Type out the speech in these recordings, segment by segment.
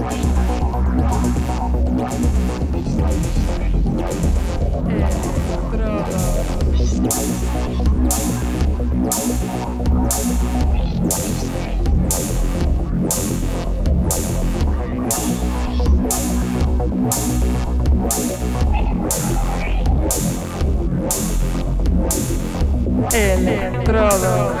Estrada. Electrodos.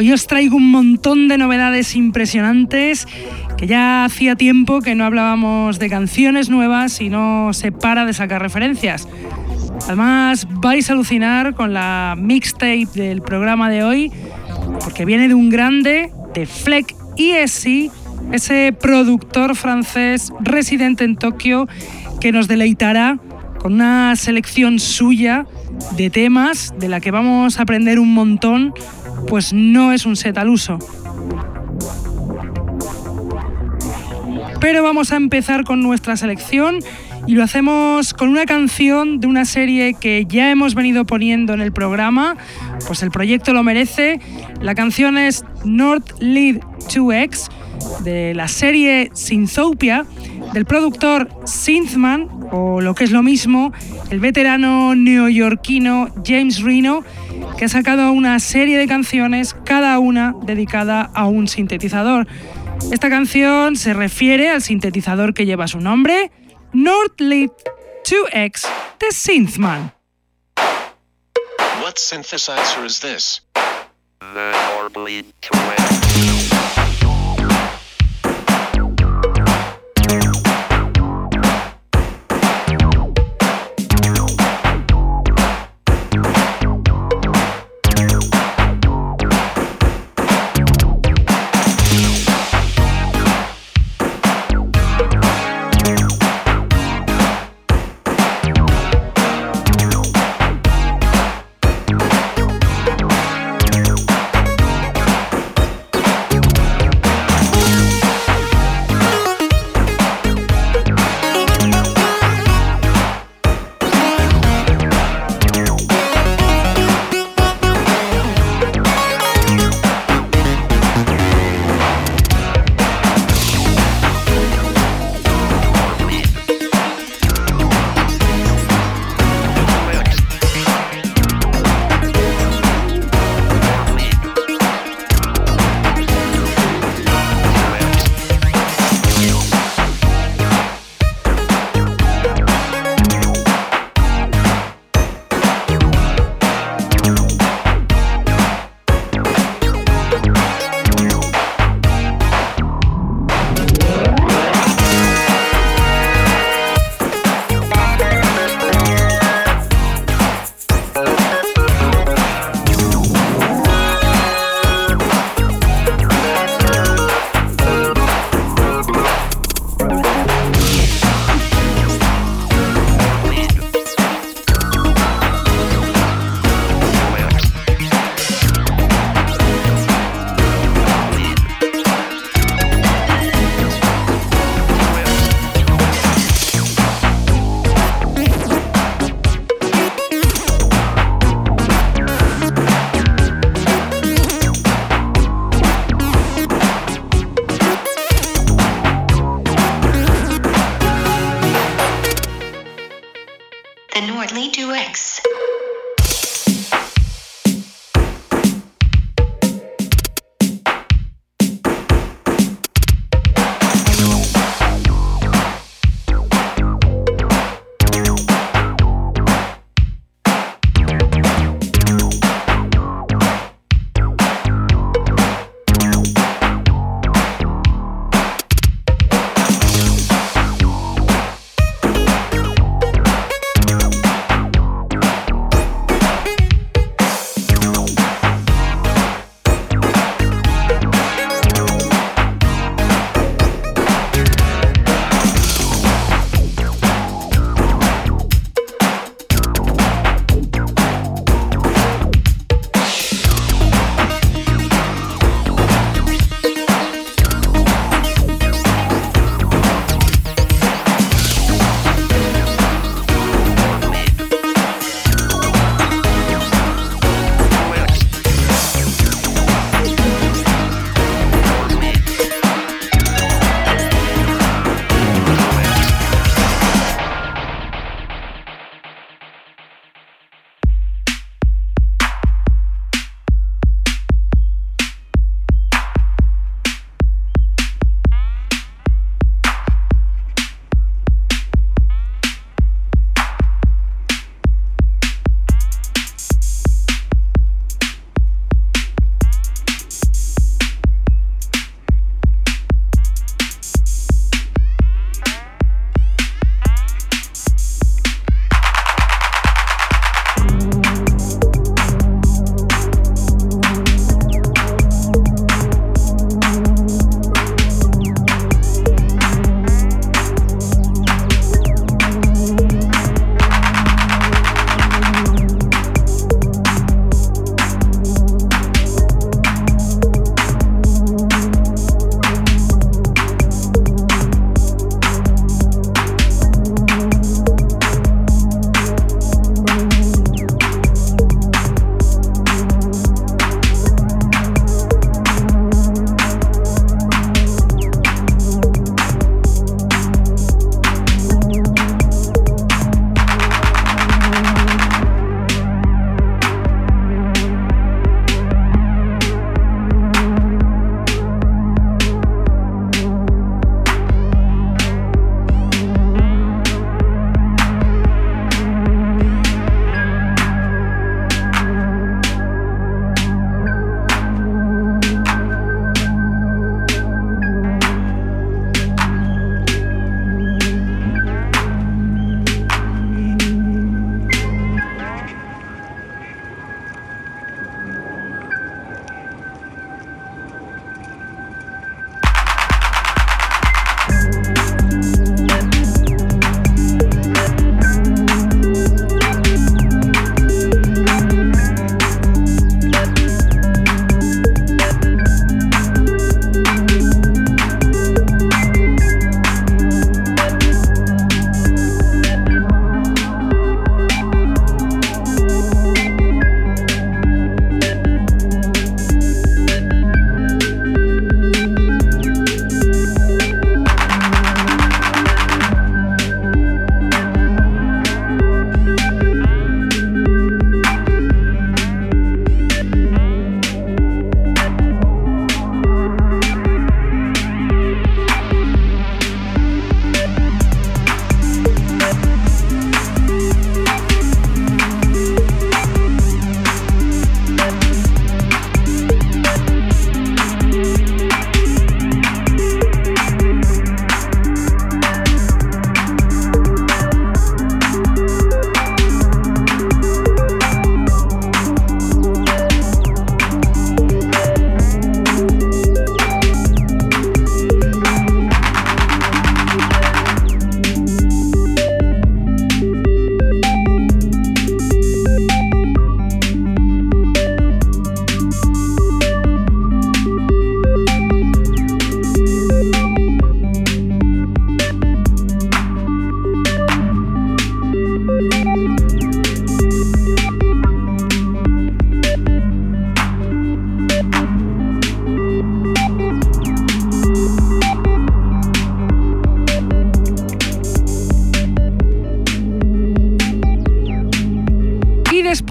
Hoy os traigo un montón de novedades impresionantes que ya hacía tiempo que no hablábamos de canciones nuevas y no se para de sacar referencias. Además vais a alucinar con la mixtape del programa de hoy porque viene de un grande, de Fleck ESC, ese productor francés residente en Tokio que nos deleitará con una selección suya de temas de la que vamos a aprender un montón pues no es un set al uso. Pero vamos a empezar con nuestra selección y lo hacemos con una canción de una serie que ya hemos venido poniendo en el programa, pues el proyecto lo merece. La canción es North Lead 2X de la serie Synthopia del productor Synthman, o lo que es lo mismo, el veterano neoyorquino James Reno que ha sacado una serie de canciones, cada una dedicada a un sintetizador. Esta canción se refiere al sintetizador que lleva su nombre, Northlead 2X de Synthman. What synthesizer is this? The Northlead 2X.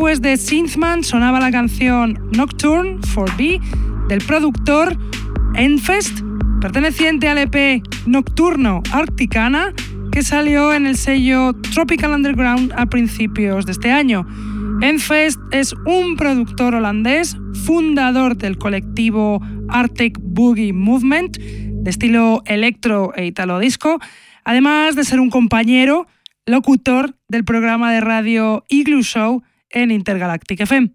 Después de Synthman sonaba la canción Nocturne for B del productor Enfest, perteneciente al EP Nocturno Arcticana, que salió en el sello Tropical Underground a principios de este año. Enfest es un productor holandés, fundador del colectivo Arctic Boogie Movement, de estilo electro e italo disco, además de ser un compañero, locutor del programa de radio Igloo Show en Intergalactic FM.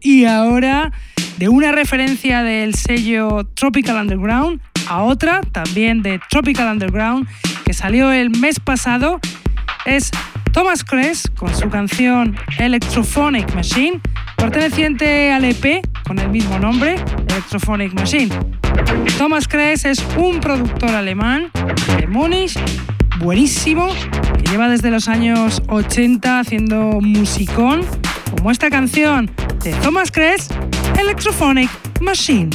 Y ahora, de una referencia del sello Tropical Underground a otra, también de Tropical Underground, que salió el mes pasado, es Thomas Kress con su canción Electrophonic Machine, perteneciente al EP con el mismo nombre, Electrophonic Machine. Thomas Kress es un productor alemán de Múnich, buenísimo, que lleva desde los años 80 haciendo musicón, como esta canción de Thomas Kress, Electrophonic Machine.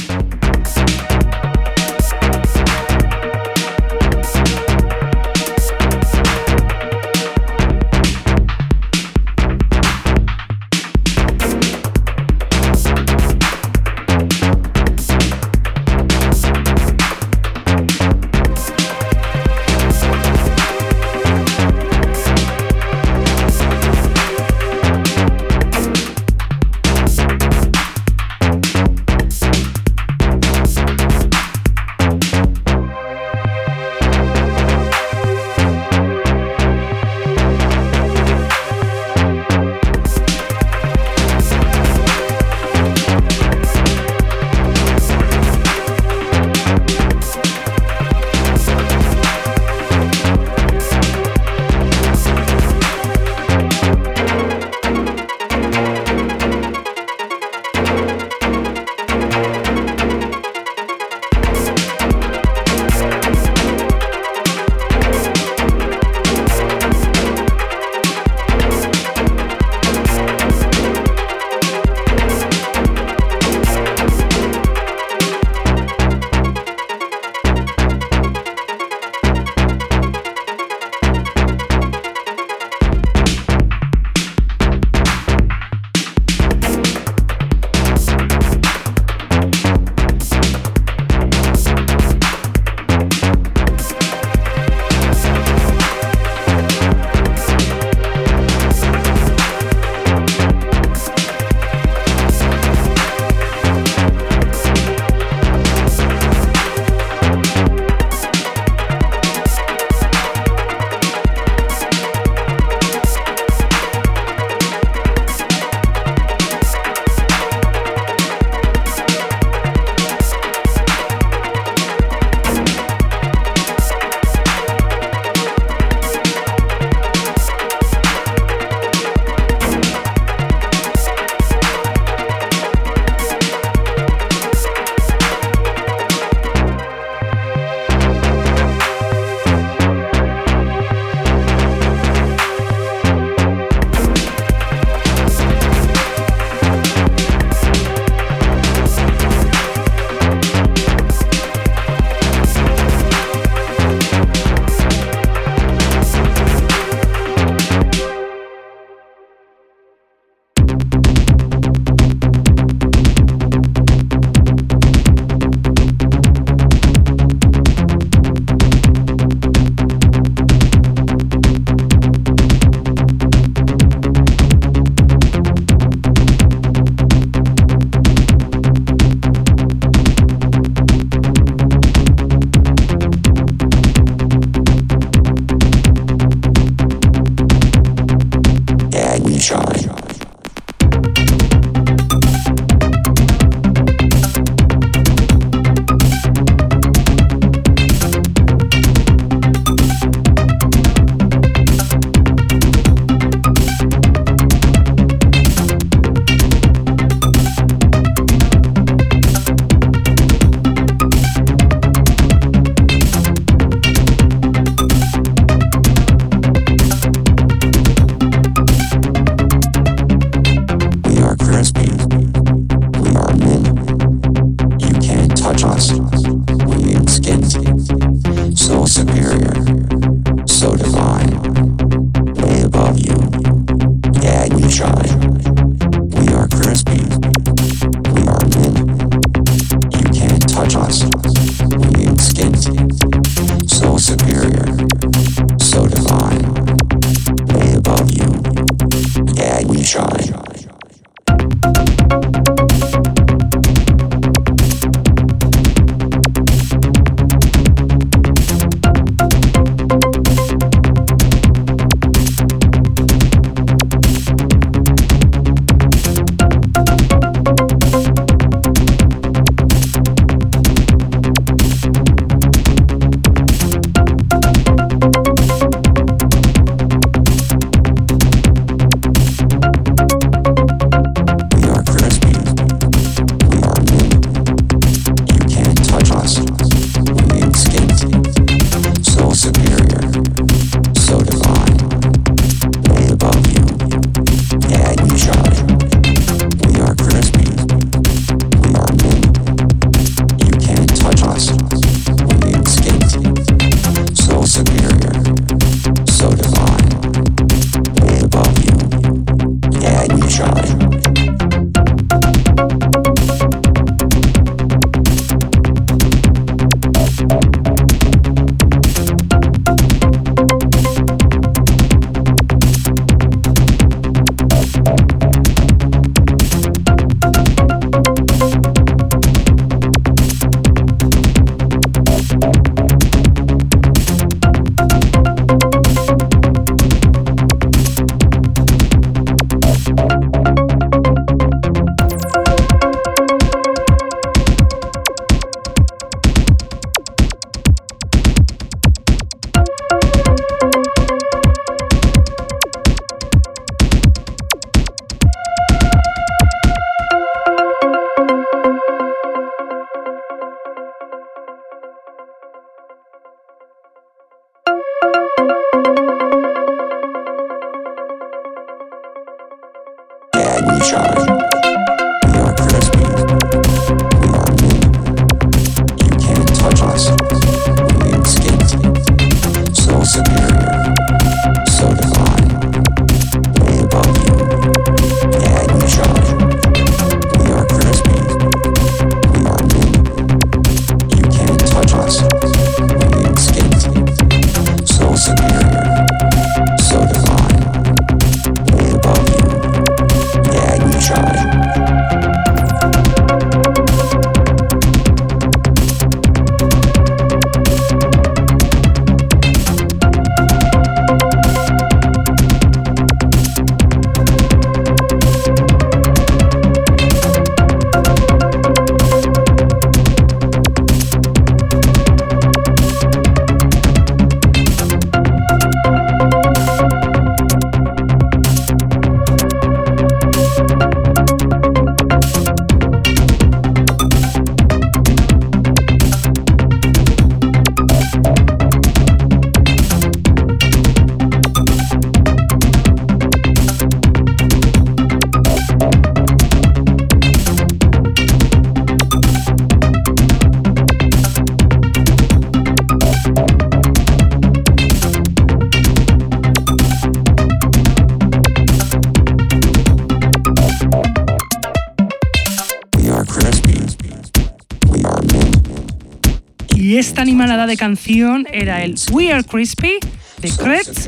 De canción era el We Are Crispy de Kretz,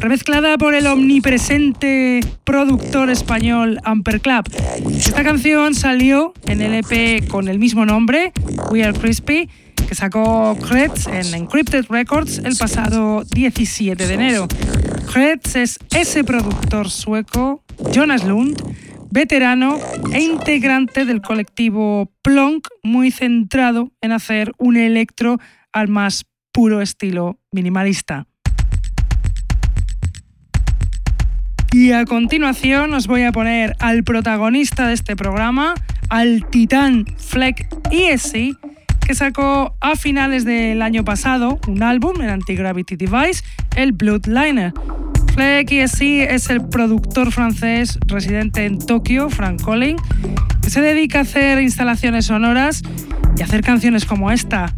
remezclada por el omnipresente productor español Amper Club. Esta canción salió en el EP con el mismo nombre, We Are Crispy, que sacó Kretz en Encrypted Records el pasado 17 de enero. Kretz es ese productor sueco, Jonas Lund, veterano e integrante del colectivo Plonk, muy centrado en hacer un electro al más puro estilo minimalista. Y a continuación os voy a poner al protagonista de este programa, al titán Fleck ESC, que sacó a finales del año pasado un álbum en Anti-Gravity Device, el Bloodliner. Fleck ESC es el productor francés residente en Tokio, Frank Collin, que se dedica a hacer instalaciones sonoras y hacer canciones como esta,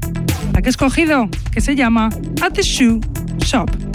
que he escogido, que se llama At the Shoe Shop.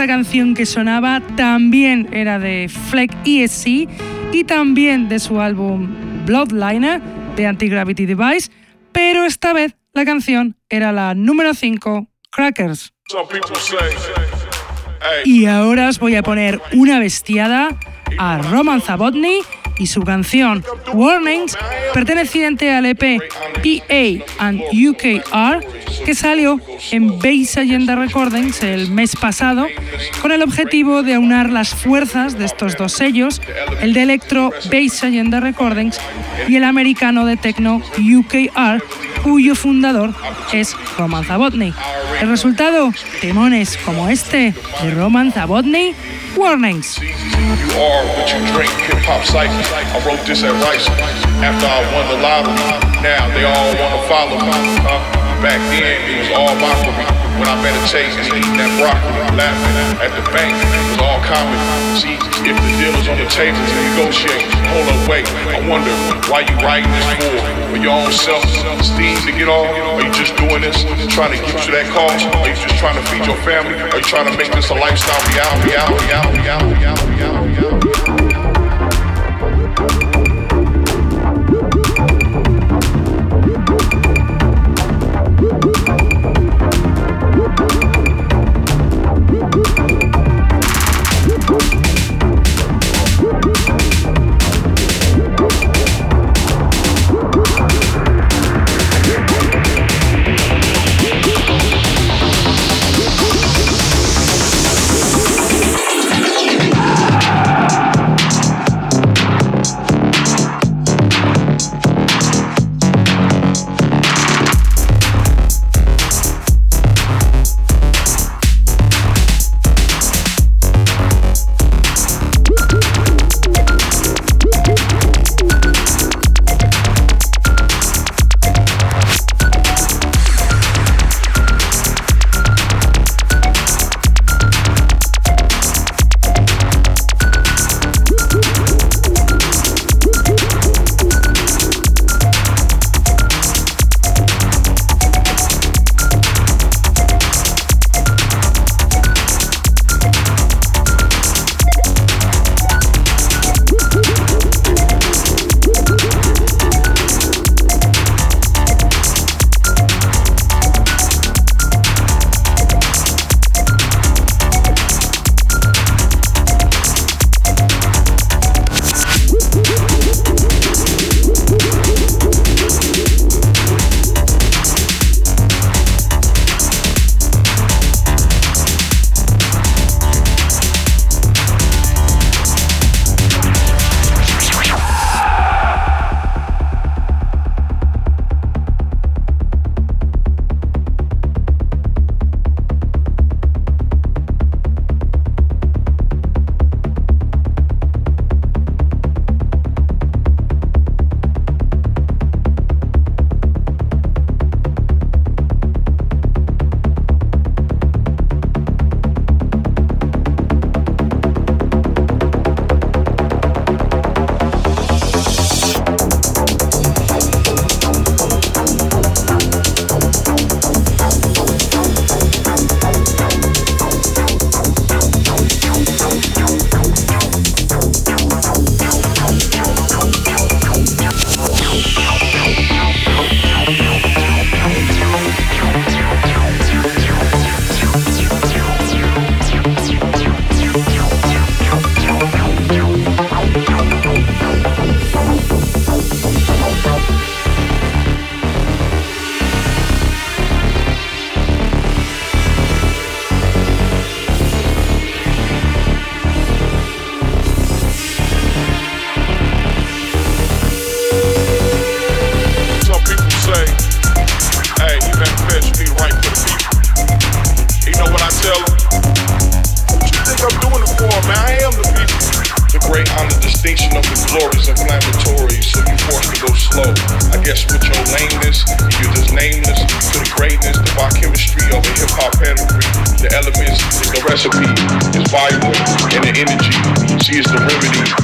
Esta canción que sonaba también era de Fleck ESC y también de su álbum Bloodliner de Anti-Gravity Device, pero esta vez la canción era la número 5, Crackers. Y ahora os voy a poner una bestiada a Roman Zabotny y su canción Warnings, perteneciente al EP PA and UKR, que salió en Bass Agenda Recordings el mes pasado, con el objetivo de aunar las fuerzas de estos dos sellos, el de Electro Bass Agenda Recordings y el americano de techno UKR, cuyo fundador es Roman Zabotny. El resultado, temones como este de Roman Zabotny, Warnings. Now they all wanna follow? Back then it was all mockery. When I met a chase and eating that broccoli, laughing at the bank, it was all comedy. See, if the deal is on the table to negotiate, hold up, wait. I wonder why you writing this for? For your own self-esteem to get off? Are you just doing this trying to get you that cause? Are you just trying to feed your family? Are you trying to make this a lifestyle reality, reality, reality, reality, reality, reality?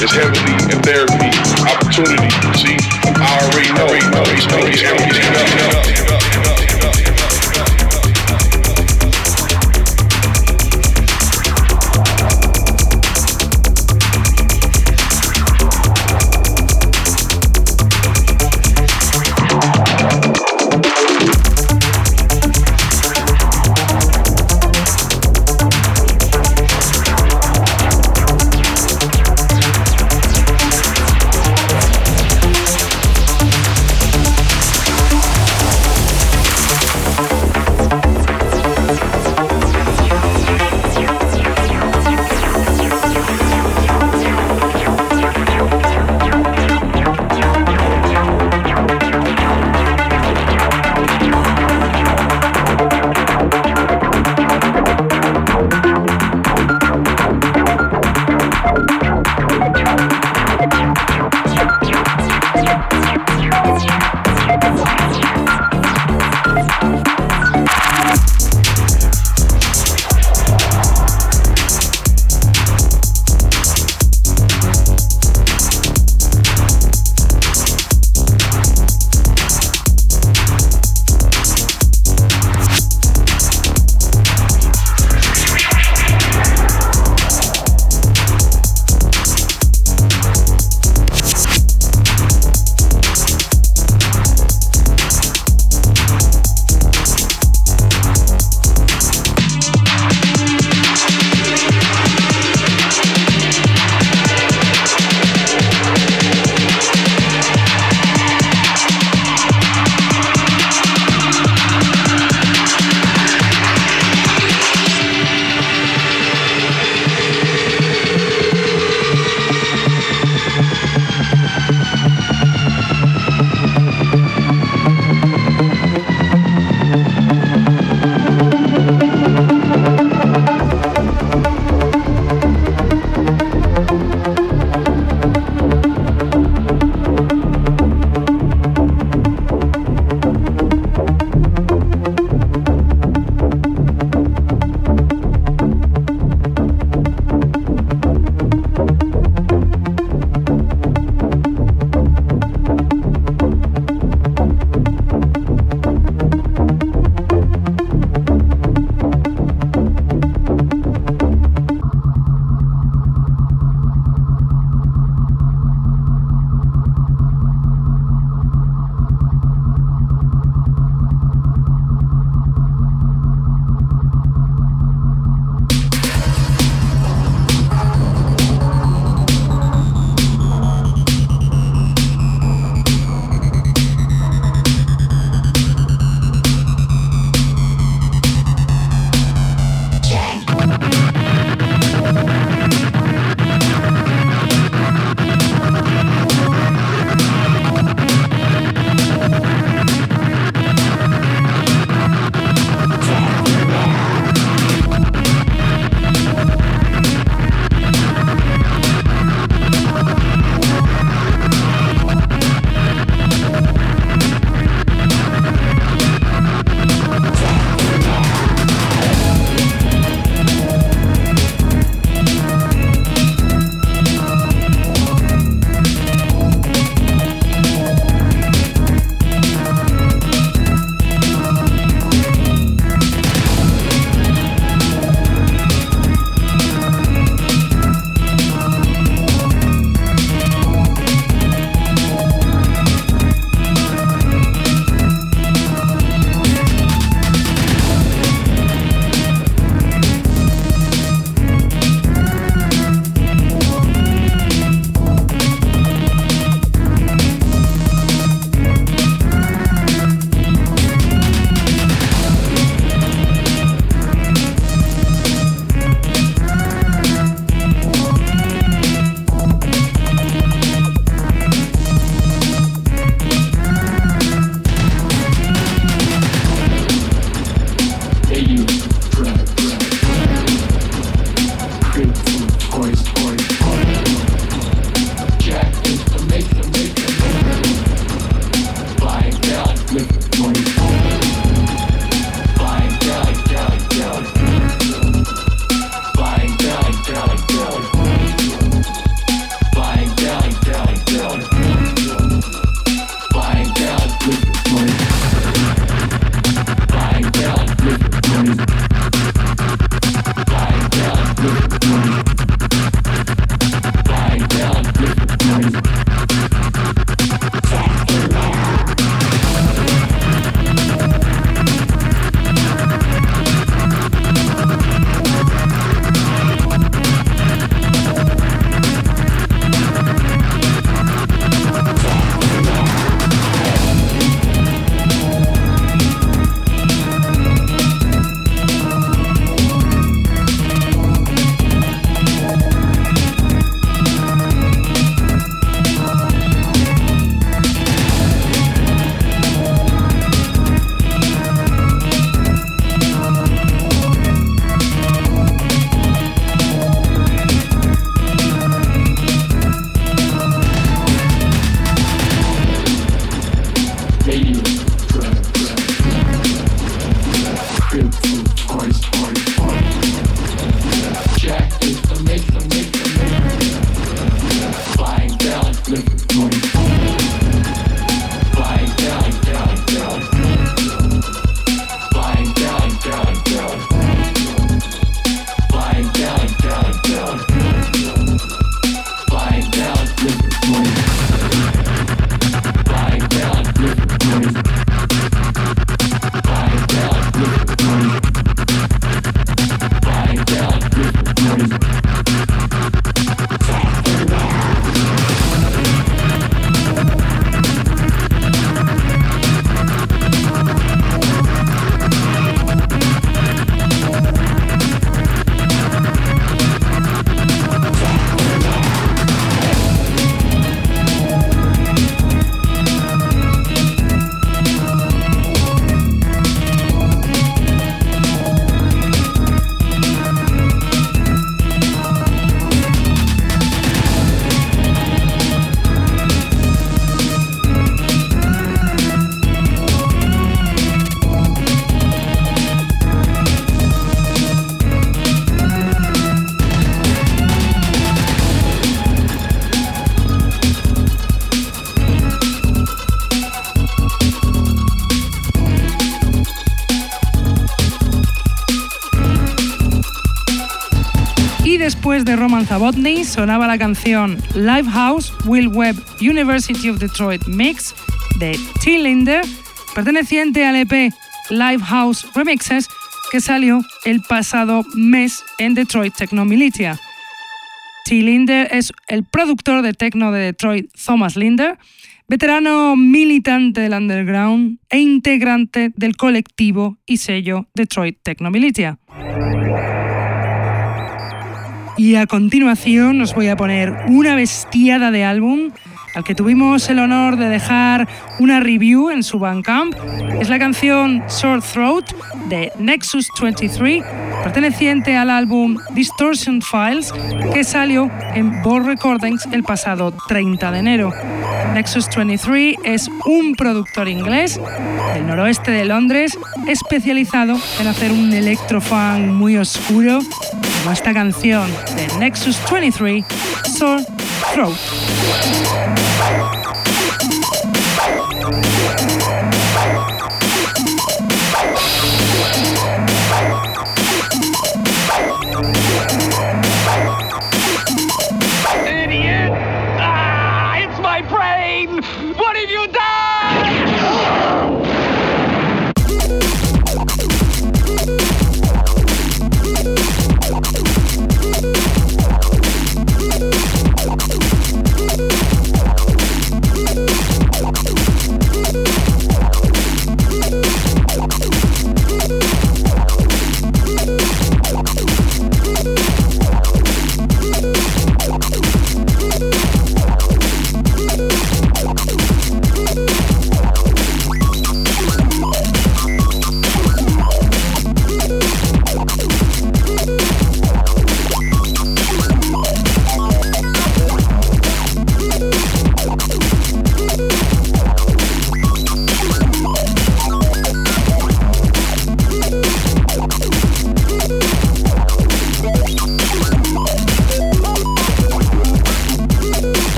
It's heavily in therapy, opportunity. See, I already know, already know, después de Roman Zabotny sonaba la canción Livehouse Will Webb University of Detroit Mix de T. Linder, perteneciente al EP Livehouse Remixes que salió el pasado mes en Detroit Techno Militia. T. Linder es el productor de techno de Detroit Thomas Linder, veterano militante del underground e integrante del colectivo y sello Detroit Techno Militia. Y a continuación os voy a poner una bestiada de álbum al que tuvimos el honor de dejar una review en su Bandcamp. Es la canción Short Throat de Nexus 23, perteneciente al álbum Distortion Files, que salió en Ball Recordings el pasado 30 de enero. Nexus 23 es un productor inglés del noroeste de Londres especializado en hacer un electrofunk muy oscuro como esta canción de Nexus 23, Sore Throat.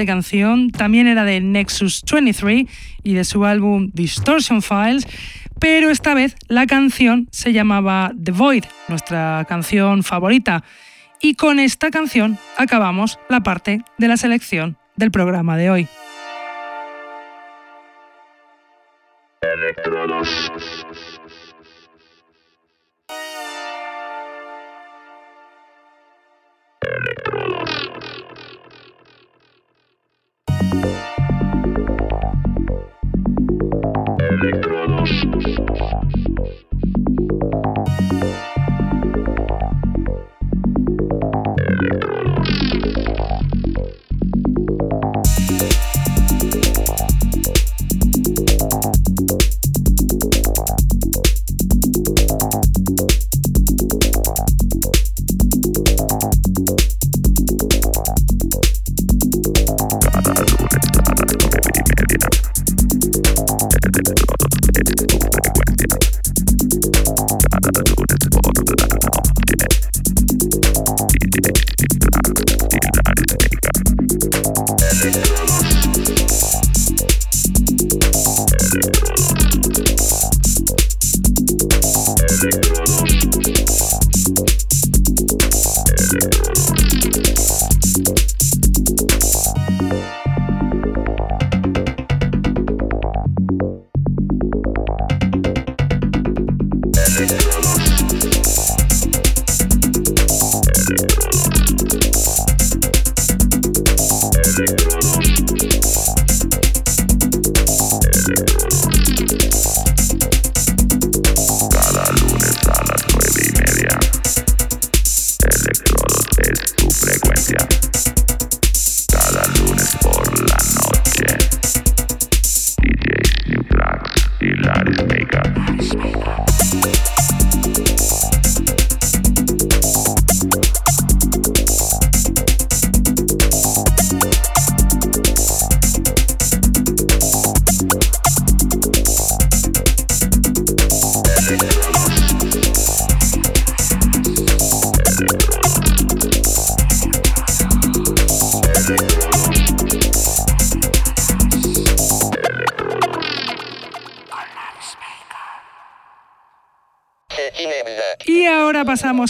De canción también era de Nexus 23 y de su álbum Distortion Files, pero esta vez la canción se llamaba The Void, nuestra canción favorita. Y con esta canción acabamos la parte de la selección del programa de hoy.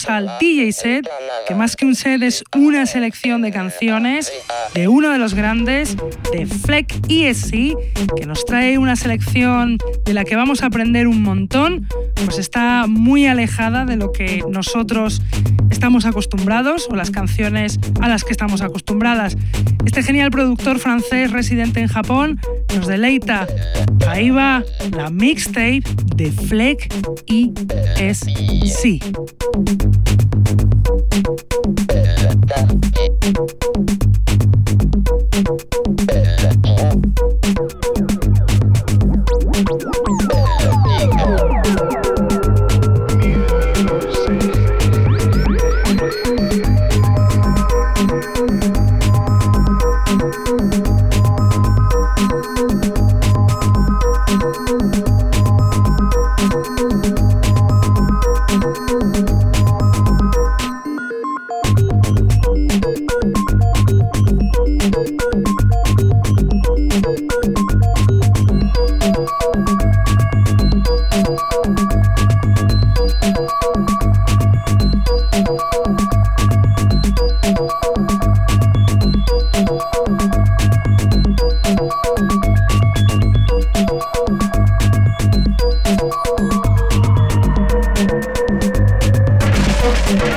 Al DJ set, que más que un set es una selección de canciones de uno de los grandes, de Fleck ESC, que nos trae una selección de la que vamos a aprender un montón, pues está muy alejada de lo que nosotros estamos acostumbrados o las canciones a las que estamos acostumbradas. Este genial productor francés residente en Japón nos deleita. Ahí va la mixtape de Fleck ESC.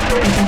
Thank you.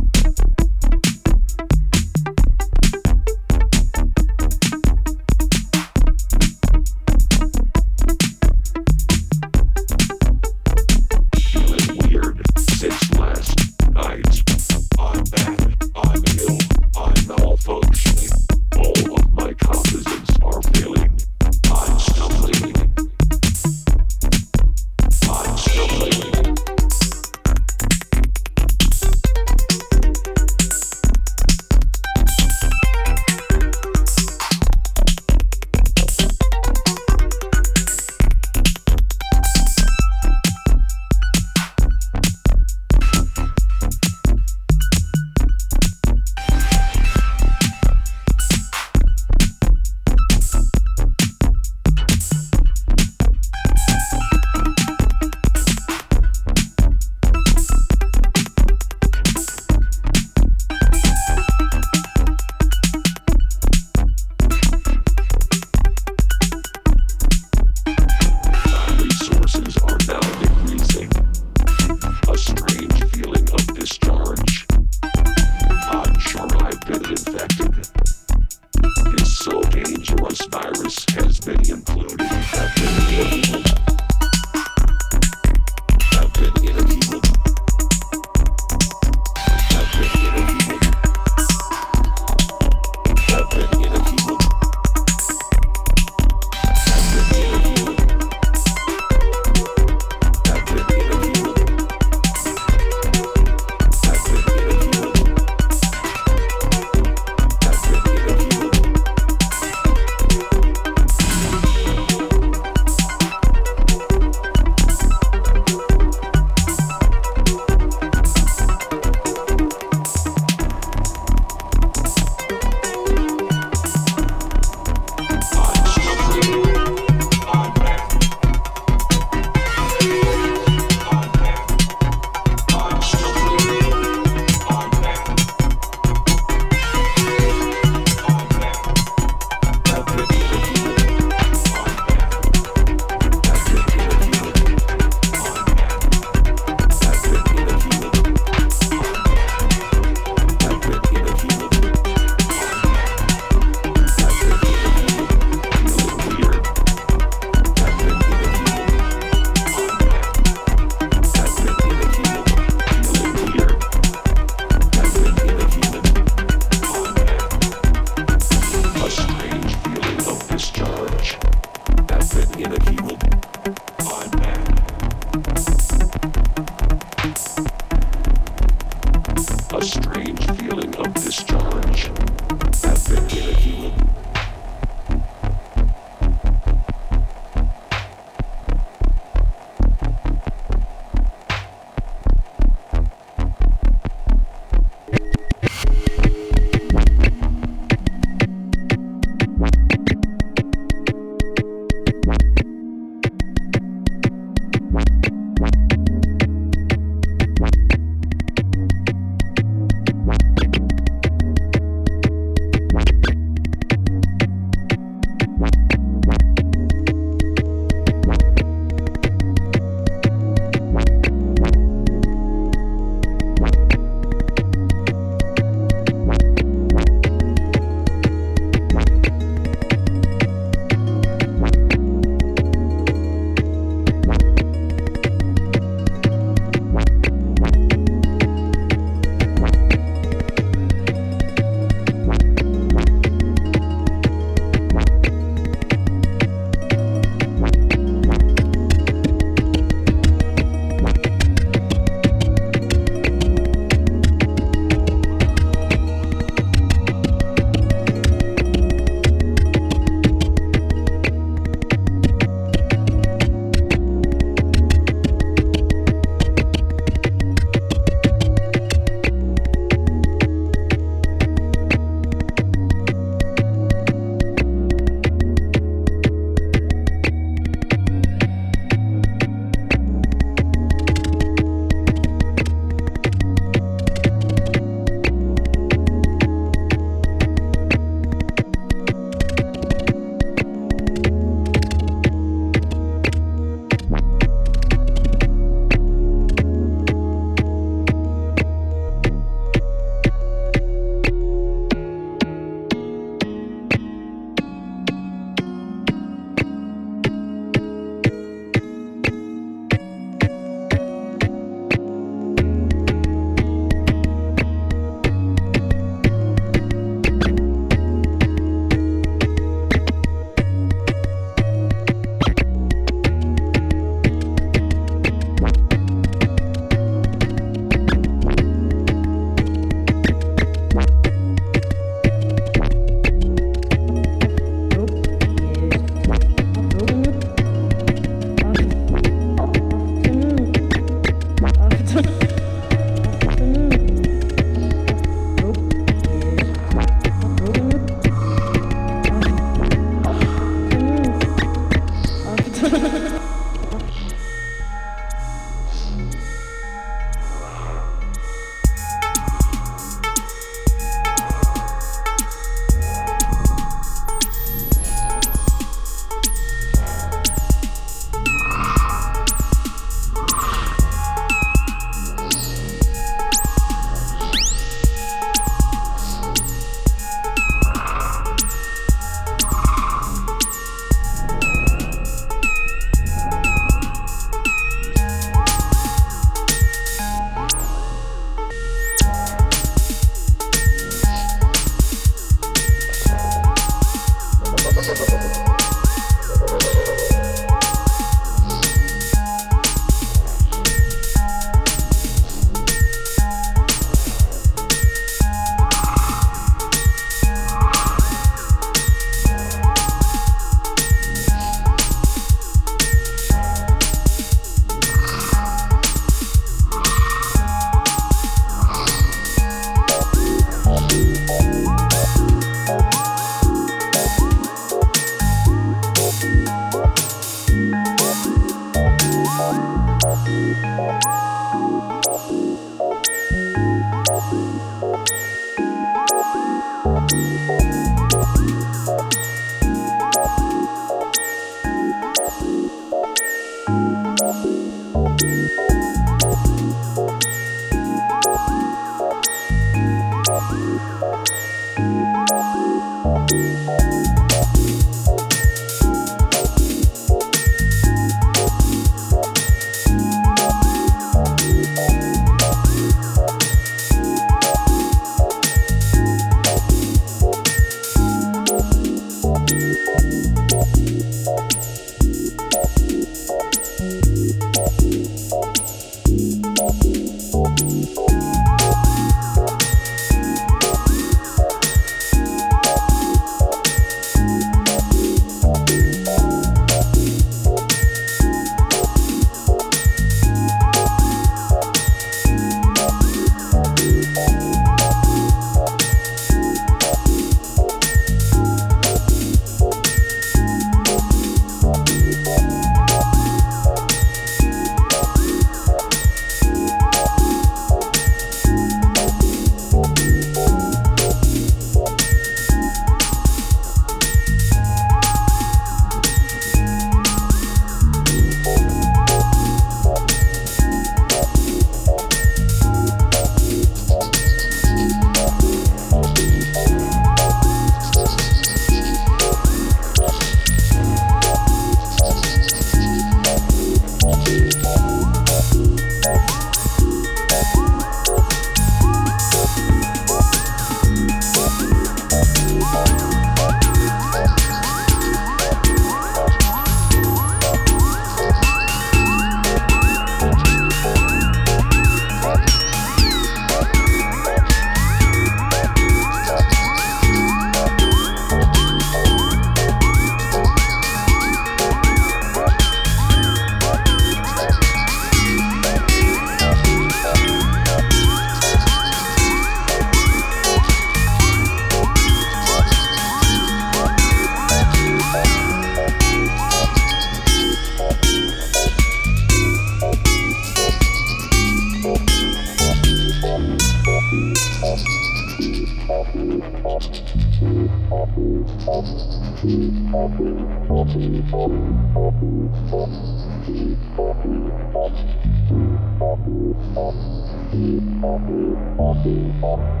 Bobby, Bobby, Bobby.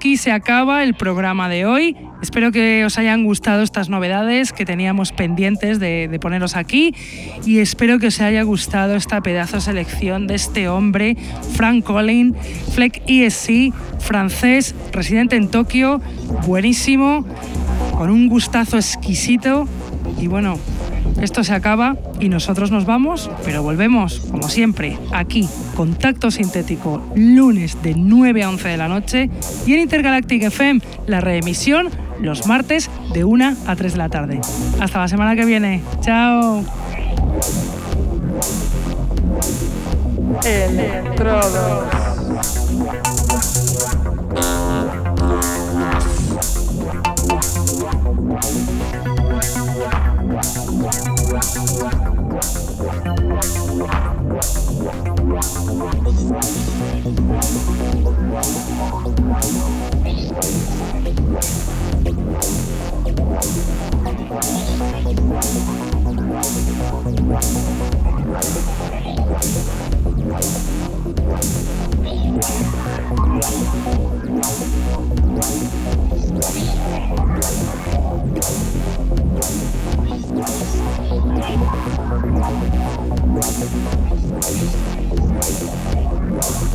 Aquí se acaba el programa de hoy. Espero que os hayan gustado estas novedades que teníamos pendientes de, poneros aquí y espero que os haya gustado esta pedazo selección de este hombre, Frank Collin, Fleck ESC, francés, residente en Tokio, buenísimo, con un gustazo exquisito y bueno, esto se acaba y nosotros nos vamos, pero volvemos, como siempre, aquí, Contacto Sintético, lunes de 9 a 11 de la noche y en Intergalactic FM, la reemisión los martes de 1 a 3 de la tarde. Hasta la semana que viene. Chao. Thank Wow.